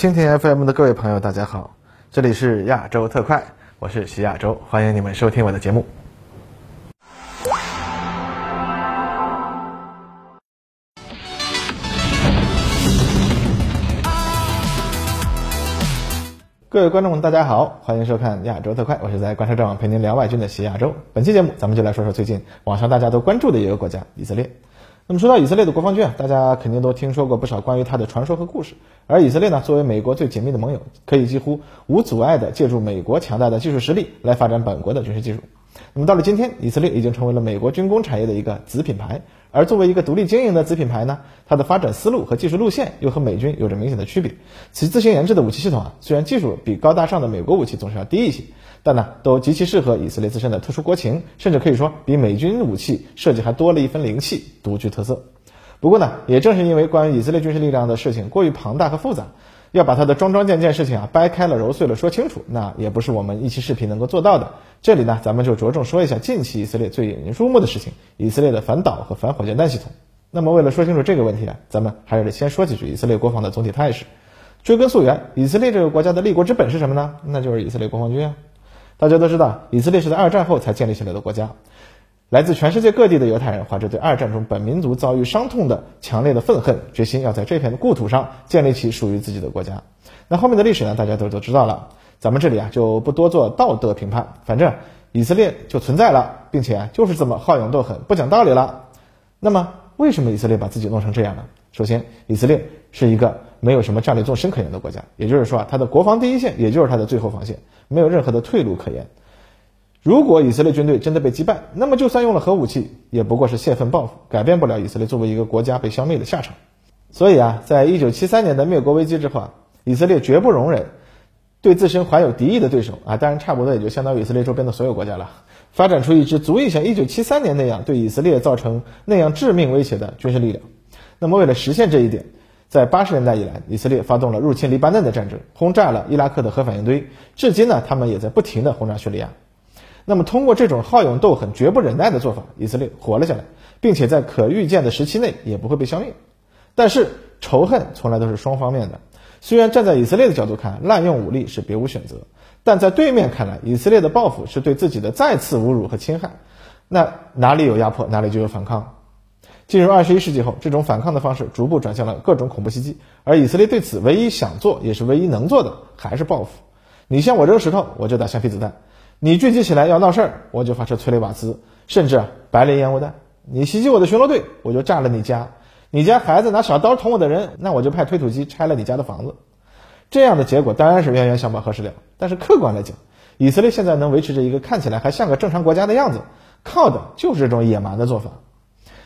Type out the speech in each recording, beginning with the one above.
蜻蜓 FM 的各位朋友，大家好，这里是亚洲特快，我是徐亚洲，欢迎你们收听我的节目。各位观众们，大家好，欢迎收看亚洲特快，我是在观察者网陪您聊外军的徐亚洲。本期节目，咱们就来说说最近网上大家都关注的一个国家——以色列。那么说到以色列的国防军啊，大家肯定都听说过不少关于它的传说和故事。而以色列呢，作为美国最紧密的盟友，可以几乎无阻碍地借助美国强大的技术实力来发展本国的军事技术。那么到了今天，以色列已经成为了美国军工产业的一个子品牌。而作为一个独立经营的子品牌呢，它的发展思路和技术路线又和美军有着明显的区别。其自行研制的武器系统啊，虽然技术比高大上的美国武器总是要低一些，但呢，都极其适合以色列自身的特殊国情，甚至可以说比美军武器设计还多了一分灵气，独具特色。不过呢，也正是因为关于以色列军事力量的事情过于庞大和复杂，要把它的桩桩件件事情啊掰开了揉碎了说清楚，那也不是我们一期视频能够做到的。这里呢，咱们就着重说一下近期以色列最引人注目的事情——以色列的反导和反火箭弹系统。那么为了说清楚这个问题啊，咱们还是得先说几句以色列国防的总体态势。追根溯源，以色列这个国家的立国之本是什么呢？那就是以色列国防军啊。大家都知道，以色列是在二战后才建立起来的国家。来自全世界各地的犹太人怀着对二战中本民族遭遇伤痛的强烈的愤恨，决心要在这片故土上建立起属于自己的国家。那后面的历史呢，大家都都知道了。咱们这里啊就不多做道德评判，反正以色列就存在了，并且啊就是这么好勇斗狠、不讲道理了。那么为什么以色列把自己弄成这样呢？首先，以色列是一个没有什么战略纵深可言的国家，也就是说啊，它的国防第一线也就是它的最后防线，没有任何的退路可言。如果以色列军队真的被击败，那么就算用了核武器，也不过是泄愤报复，改变不了以色列作为一个国家被消灭的下场。所以啊，在一九七三年的灭国危机之后啊，以色列绝不容忍对自身怀有敌意的对手啊，当然差不多也就相当于以色列周边的所有国家了，发展出一支足以像一九七三年那样对以色列造成那样致命威胁的军事力量。那么为了实现这一点，在八十年代以来，以色列发动了入侵黎巴嫩的战争，轰炸了伊拉克的核反应堆，至今呢，他们也在不停的轰炸叙利亚。那么，通过这种好勇斗狠、绝不忍耐的做法，以色列活了下来，并且在可预见的时期内也不会被消灭。但是，仇恨从来都是双方面的。虽然站在以色列的角度看，滥用武力是别无选择，但在对面看来，以色列的报复是对自己的再次侮辱和侵害。那哪里有压迫，哪里就有反抗。进入二十一世纪后，这种反抗的方式逐步转向了各种恐怖袭击，而以色列对此唯一想做，也是唯一能做的，还是报复。你向我扔石头，我就打橡皮子弹。你聚集起来要闹事儿，我就发射催泪瓦斯，甚至白磷烟雾弹。你袭击我的巡逻队，我就炸了你家。你家孩子拿小刀捅我的人，那我就派推土机拆了你家的房子。这样的结果当然是冤冤相报何时了。但是客观来讲，以色列现在能维持着一个看起来还像个正常国家的样子，靠的就是这种野蛮的做法。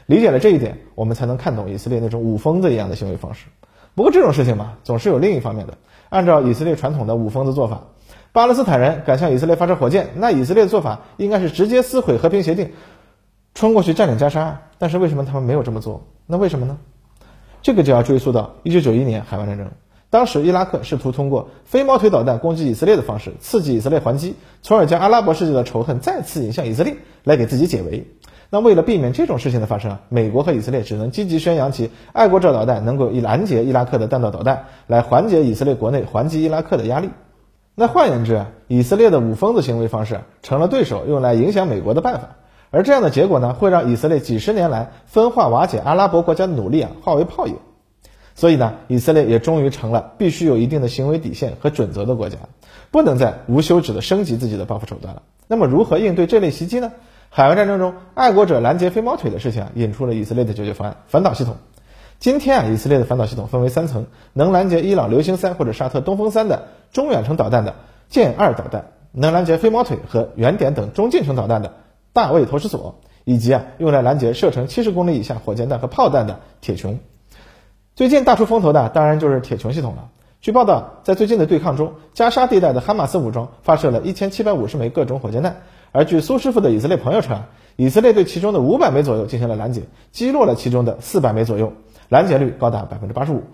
理解了这一点，我们才能看懂以色列那种武疯子一样的行为方式。不过这种事情嘛，总是有另一方面的。按照以色列传统的武疯子做法。巴勒斯坦人敢向以色列发射火箭，那以色列的做法应该是直接撕毁和平协定，冲过去占领加沙。但是为什么他们没有这么做？那为什么呢？这个就要追溯到1991年海湾战争。当时伊拉克试图通过飞毛腿导弹攻击以色列的方式，刺激以色列还击，从而将阿拉伯世界的仇恨再次引向以色列，来给自己解围。那为了避免这种事情的发生啊，美国和以色列只能积极宣扬其爱国者导弹能够以拦截伊拉克的弹道导弹，来缓解以色列国内还击伊拉克的压力。那换言之，以色列的五疯子行为方式成了对手用来影响美国的办法，而这样的结果呢，会让以色列几十年来分化瓦解阿拉伯国家的努力啊化为泡影。所以呢，以色列也终于成了必须有一定的行为底线和准则的国家，不能再无休止的升级自己的报复手段了。那么，如何应对这类袭击呢？海湾战争中，爱国者拦截飞毛腿的事情啊，引出了以色列的解决方案——反导系统。今天啊，以色列的反导系统分为三层：能拦截伊朗流星三或者沙特东风三的中远程导弹的剑二导弹，能拦截飞毛腿和圆点等中近程导弹的大卫投石索，以及啊用来拦截射程七十公里以下火箭弹和炮弹的铁穹。最近大出风头的当然就是铁穹系统了。据报道，在最近的对抗中，加沙地带的哈马斯武装发射了一千七百五十枚各种火箭弹，而据苏师傅的以色列朋友称，以色列对其中的五百枚左右进行了拦截，击落了其中的四百枚左右。拦截率高达百分之八十五，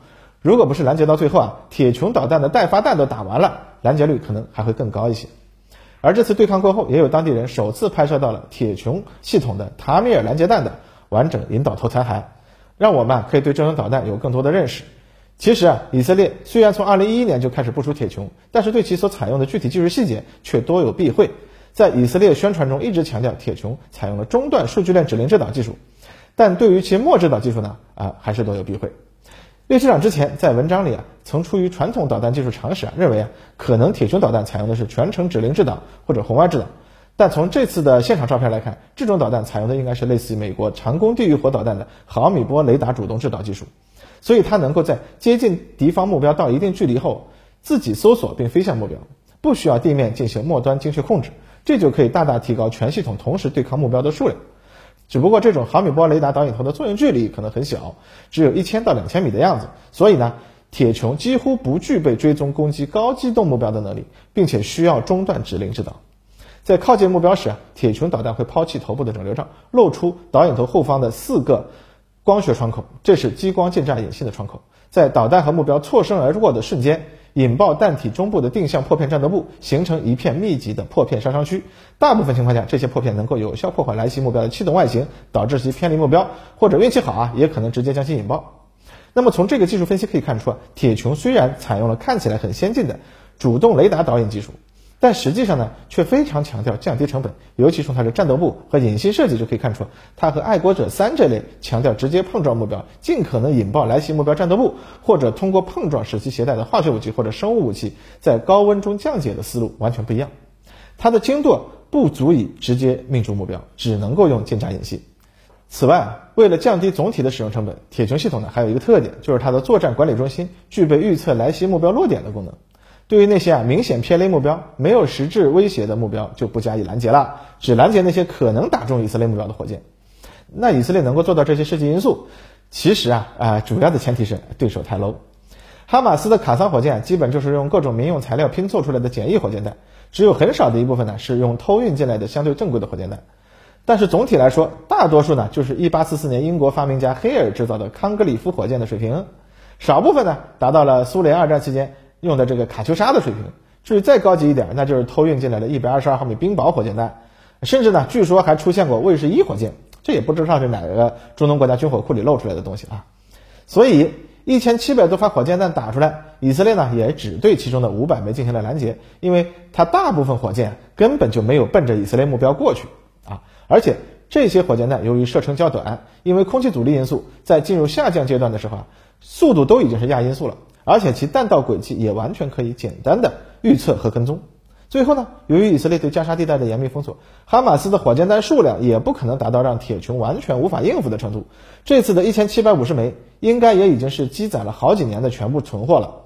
如果不是拦截到最后啊，铁穹导弹的待发弹都打完了，拦截率可能还会更高一些。而这次对抗过后，也有当地人首次拍摄到了铁穹系统的塔米尔拦截弹的完整引导头残骸，让我们啊可以对这种导弹有更多的认识。其实啊，以色列虽然从2011年就开始部署铁穹，但是对其所采用的具体技术细节却多有避讳。在以色列宣传中一直强调铁穹采用了中段数据链指令制导技术，但对于其末制导技术呢，啊还是多有避讳。列车长之前在文章里啊，曾出于传统导弹技术常识啊，认为啊，可能铁穹导弹采用的是全程指令制导或者红外制导。但从这次的现场照片来看，这种导弹采用的应该是类似于美国长弓地狱火导弹的毫米波雷达主动制导技术。所以它能够在接近敌方目标到一定距离后，自己搜索并飞向目标，不需要地面进行末端精确控制，这就可以大大提高全系统同时对抗目标的数量。只不过这种毫米波雷达导引头的作用距离可能很小，只有一千到两千米的样子，所以呢，铁穹几乎不具备追踪攻击高机动目标的能力，并且需要中断指令制导。在靠近目标时啊，铁穹导弹会抛弃头部的整流罩，露出导引头后方的四个。光学窗口，这是激光近战引信的窗口，在导弹和目标错身而过的瞬间，引爆弹体中部的定向破片战斗部，形成一片密集的破片杀伤区。大部分情况下，这些破片能够有效破坏来袭目标的气动外形，导致其偏离目标，或者运气好啊，也可能直接将其引爆。那么从这个技术分析可以看出啊，铁穹虽然采用了看起来很先进的主动雷达导引技术。但实际上呢，却非常强调降低成本，尤其从它的战斗部和引信设计就可以看出，它和爱国者三这类强调直接碰撞目标，尽可能引爆来袭目标战斗部，或者通过碰撞使其携带的化学武器或者生物武器在高温中降解的思路完全不一样。它的精度不足以直接命中目标，只能够用近战引信。此外，为了降低总体的使用成本，铁穹系统呢还有一个特点，就是它的作战管理中心具备预测来袭目标落点的功能。对于那些啊明显偏离目标、没有实质威胁的目标，就不加以拦截了，只拦截那些可能打中以色列目标的火箭。那以色列能够做到这些设计因素，其实啊啊主要的前提是对手太 low。哈马斯的卡桑火箭基本就是用各种民用材料拼凑出来的简易火箭弹，只有很少的一部分呢是用偷运进来的相对正规的火箭弹。但是总体来说，大多数呢就是1844年英国发明家黑尔制造的康格里夫火箭的水平，少部分呢达到了苏联二战期间。用的这个卡秋莎的水平，至于再高级一点，那就是偷运进来的一百二十二毫米冰雹火箭弹，甚至呢，据说还出现过卫士一火箭，这也不知道是哪个中东国家军火库里漏出来的东西啊。所以一千七百多发火箭弹打出来，以色列呢也只对其中的五百枚进行了拦截，因为它大部分火箭根本就没有奔着以色列目标过去啊，而且这些火箭弹由于射程较短，因为空气阻力因素，在进入下降阶段的时候啊，速度都已经是亚音速了。而且其弹道轨迹也完全可以简单的预测和跟踪。最后呢，由于以色列对加沙地带的严密封锁，哈马斯的火箭弹数量也不可能达到让铁穹完全无法应付的程度。这次的一千七百五十枚，应该也已经是积攒了好几年的全部存货了。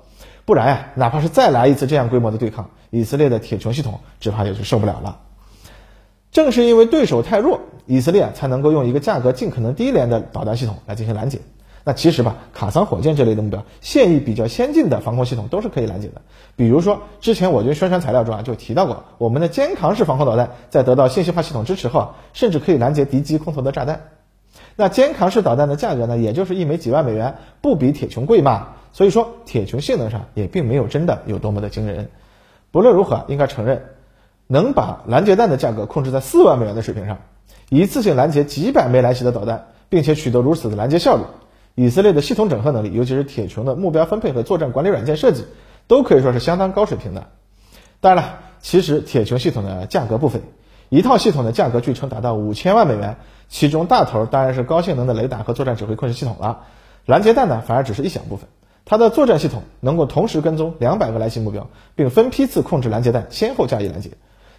不然呀，哪怕是再来一次这样规模的对抗，以色列的铁穹系统只怕也是受不了了。正是因为对手太弱，以色列才能够用一个价格尽可能低廉的导弹系统来进行拦截。那其实吧，卡桑火箭这类的目标，现役比较先进的防空系统都是可以拦截的。比如说，之前我军宣传材料中啊就提到过，我们的肩扛式防空导弹在得到信息化系统支持后，甚至可以拦截敌机空投的炸弹。那肩扛式导弹的价格呢，也就是一枚几万美元，不比铁穹贵嘛。所以说，铁穹性能上也并没有真的有多么的惊人。不论如何，应该承认，能把拦截弹的价格控制在四万美元的水平上，一次性拦截几百枚来袭的导弹，并且取得如此的拦截效率。以色列的系统整合能力，尤其是铁穹的目标分配和作战管理软件设计，都可以说是相当高水平的。当然了，其实铁穹系统的价格不菲，一套系统的价格据称达到五千万美元，其中大头当然是高性能的雷达和作战指挥控制系统了。拦截弹呢，反而只是一小部分。它的作战系统能够同时跟踪两百个来袭目标，并分批次控制拦截弹，先后加以拦截。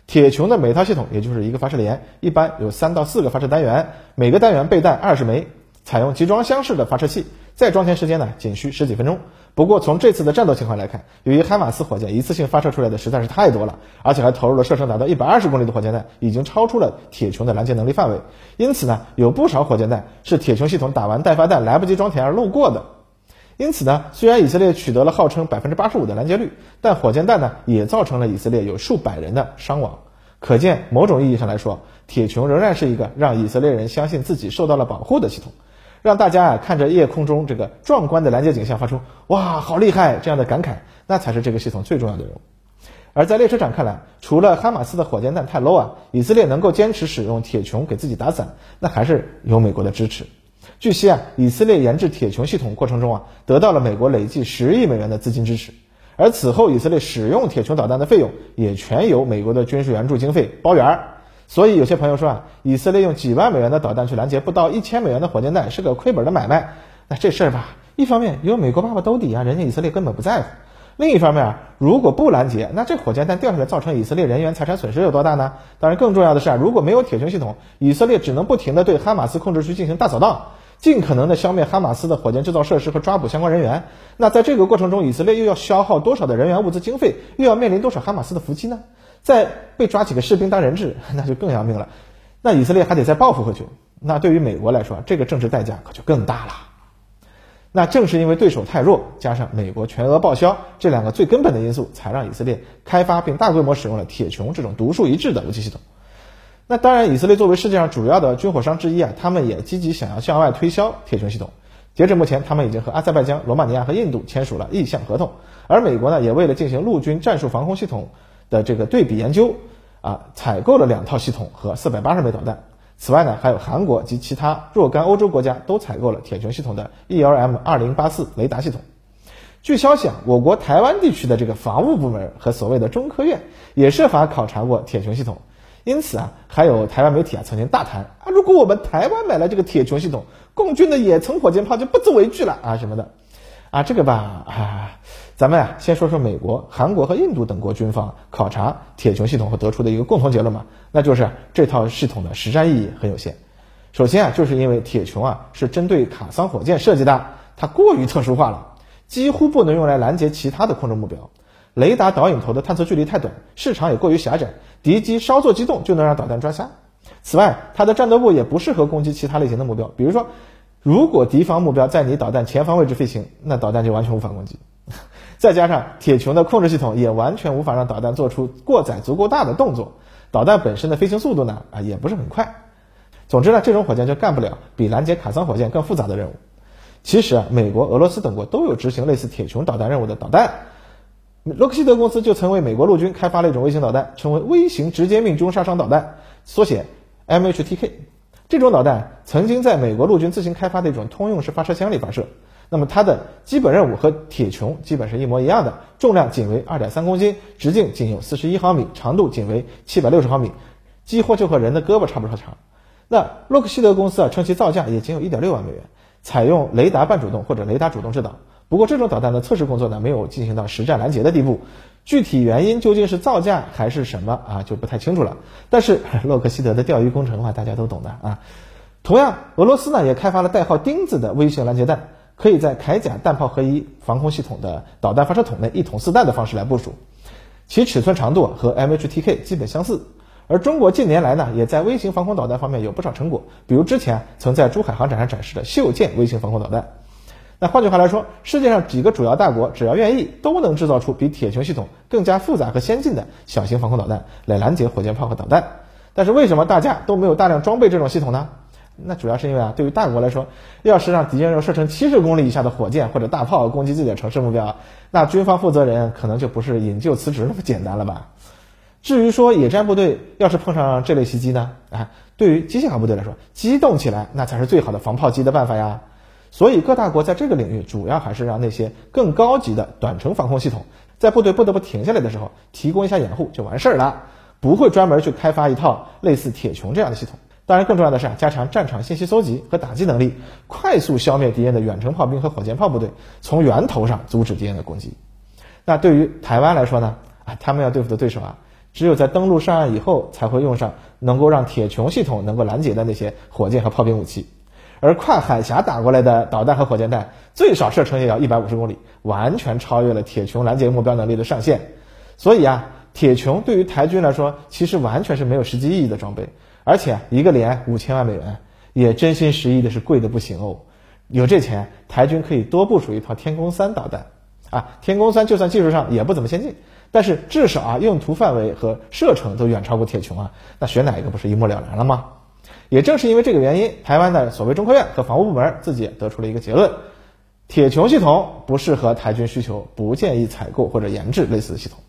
铁穹的每套系统也就是一个发射连，一般有三到四个发射单元，每个单元备弹二十枚。采用集装箱式的发射器，再装填时间呢仅需十几分钟。不过从这次的战斗情况来看，由于哈马斯火箭一次性发射出来的实在是太多了，而且还投入了射程达到一百二十公里的火箭弹，已经超出了铁穹的拦截能力范围。因此呢，有不少火箭弹是铁穹系统打完待发弹来不及装填而漏过的。因此呢，虽然以色列取得了号称百分之八十五的拦截率，但火箭弹呢也造成了以色列有数百人的伤亡。可见，某种意义上来说，铁穹仍然是一个让以色列人相信自己受到了保护的系统。让大家啊看着夜空中这个壮观的拦截景象，发出“哇，好厉害”这样的感慨，那才是这个系统最重要的任务。而在列车长看来，除了哈马斯的火箭弹太 low 啊，以色列能够坚持使用铁穹给自己打伞，那还是有美国的支持。据悉啊，以色列研制铁穹系统过程中啊，得到了美国累计十亿美元的资金支持，而此后以色列使用铁穹导弹的费用也全由美国的军事援助经费包圆儿。所以有些朋友说啊，以色列用几万美元的导弹去拦截不到一千美元的火箭弹是个亏本的买卖。那这事儿吧，一方面有美国爸爸兜底啊，人家以色列根本不在乎；另一方面，如果不拦截，那这火箭弹掉下来造成以色列人员财产损失有多大呢？当然，更重要的是啊，如果没有铁穹系统，以色列只能不停地对哈马斯控制区进行大扫荡。尽可能的消灭哈马斯的火箭制造设施和抓捕相关人员。那在这个过程中，以色列又要消耗多少的人员物资经费，又要面临多少哈马斯的伏击呢？再被抓几个士兵当人质，那就更要命了。那以色列还得再报复回去。那对于美国来说，这个政治代价可就更大了。那正是因为对手太弱，加上美国全额报销这两个最根本的因素，才让以色列开发并大规模使用了铁穹这种独树一帜的武器系统。那当然，以色列作为世界上主要的军火商之一啊，他们也积极想要向外推销铁穹系统。截至目前，他们已经和阿塞拜疆、罗马尼亚和印度签署了意向合同。而美国呢，也为了进行陆军战术防空系统的这个对比研究，啊，采购了两套系统和四百八十枚导弹。此外呢，还有韩国及其他若干欧洲国家都采购了铁穹系统的 ELM 二零八四雷达系统。据消息啊，我国台湾地区的这个防务部门和所谓的中科院也设法考察过铁穹系统。因此啊，还有台湾媒体啊曾经大谈啊，如果我们台湾买了这个铁穹系统，共军的野层火箭炮就不足为惧了啊什么的，啊这个吧啊，咱们啊先说说美国、韩国和印度等国军方考察铁穹系统后得出的一个共同结论嘛，那就是这套系统的实战意义很有限。首先啊，就是因为铁穹啊是针对卡桑火箭设计的，它过于特殊化了，几乎不能用来拦截其他的空中目标。雷达导引头的探测距离太短，市场也过于狭窄，敌机稍作机动就能让导弹抓瞎。此外，它的战斗部也不适合攻击其他类型的目标，比如说，如果敌方目标在你导弹前方位置飞行，那导弹就完全无法攻击。再加上铁穹的控制系统也完全无法让导弹做出过载足够大的动作，导弹本身的飞行速度呢啊也不是很快。总之呢，这种火箭就干不了比拦截卡桑火箭更复杂的任务。其实啊，美国、俄罗斯等国都有执行类似铁穹导弹任务的导弹。洛克希德公司就曾为美国陆军开发了一种微型导弹，称为微型直接命中杀伤导弹，缩写 MHTK。这种导弹曾经在美国陆军自行开发的一种通用式发射箱里发射。那么它的基本任务和铁穹基本是一模一样的，重量仅为二点三公斤，直径仅有四十一毫米，长度仅为七百六十毫米，几乎就和人的胳膊差不多长。那洛克希德公司啊称其造价也仅有一点六万美元，采用雷达半主动或者雷达主动制导。不过这种导弹的测试工作呢，没有进行到实战拦截的地步，具体原因究竟是造价还是什么啊，就不太清楚了。但是 洛克希德的钓鱼工程的话，大家都懂的啊。同样，俄罗斯呢也开发了代号“钉子”的微型拦截弹，可以在铠甲弹炮合一防空系统的导弹发射筒内一筒四弹的方式来部署，其尺寸长度和 MHTK 基本相似。而中国近年来呢，也在微型防空导弹方面有不少成果，比如之前曾在珠海航展上展示的秀舰微型防空导弹。那换句话来说，世界上几个主要大国只要愿意，都能制造出比铁穹系统更加复杂和先进的小型防空导弹来拦截火箭炮和导弹。但是为什么大家都没有大量装备这种系统呢？那主要是因为啊，对于大国来说，要是让敌人用射程七十公里以下的火箭或者大炮攻击自己的城市目标，那军方负责人可能就不是引咎辞职那么简单了吧？至于说野战部队要是碰上这类袭击呢？啊，对于机械化部队来说，机动起来那才是最好的防炮击的办法呀。所以各大国在这个领域主要还是让那些更高级的短程防空系统，在部队不得不停下来的时候提供一下掩护就完事儿了，不会专门去开发一套类似铁穹这样的系统。当然，更重要的是啊加强战场信息搜集和打击能力，快速消灭敌人的远程炮兵和火箭炮部队，从源头上阻止敌人的攻击。那对于台湾来说呢？啊，他们要对付的对手啊，只有在登陆上岸以后才会用上能够让铁穹系统能够拦截的那些火箭和炮兵武器。而跨海峡打过来的导弹和火箭弹，最少射程也要一百五十公里，完全超越了铁穹拦截目标能力的上限。所以啊，铁穹对于台军来说，其实完全是没有实际意义的装备。而且一个连五千万美元，也真心实意的是贵的不行哦。有这钱，台军可以多部署一套天宫三导弹啊。天宫三就算技术上也不怎么先进，但是至少啊，用途范围和射程都远超过铁穹啊。那选哪一个不是一目了然了吗？也正是因为这个原因，台湾的所谓中科院和防务部门自己得出了一个结论：铁穹系统不适合台军需求，不建议采购或者研制类似的系统。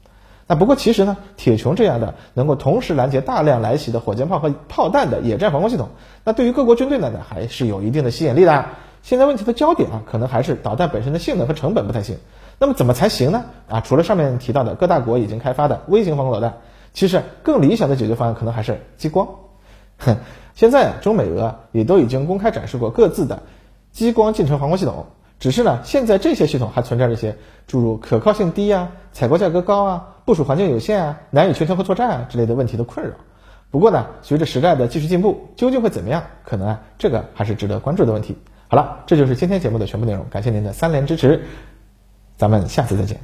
那不过其实呢，铁穹这样的能够同时拦截大量来袭的火箭炮和炮弹的野战防空系统，那对于各国军队呢，呢还是有一定的吸引力的。现在问题的焦点啊，可能还是导弹本身的性能和成本不太行。那么怎么才行呢？啊，除了上面提到的各大国已经开发的微型防空导弹，其实更理想的解决方案可能还是激光。哼，现在啊中美俄也都已经公开展示过各自的激光近程防空系统。只是呢，现在这些系统还存在着一些诸如可靠性低啊、采购价格高啊、部署环境有限啊、难以全球化作战啊之类的问题的困扰。不过呢，随着时代的技术进步，究竟会怎么样？可能啊，这个还是值得关注的问题。好了，这就是今天节目的全部内容，感谢您的三连支持，咱们下次再见。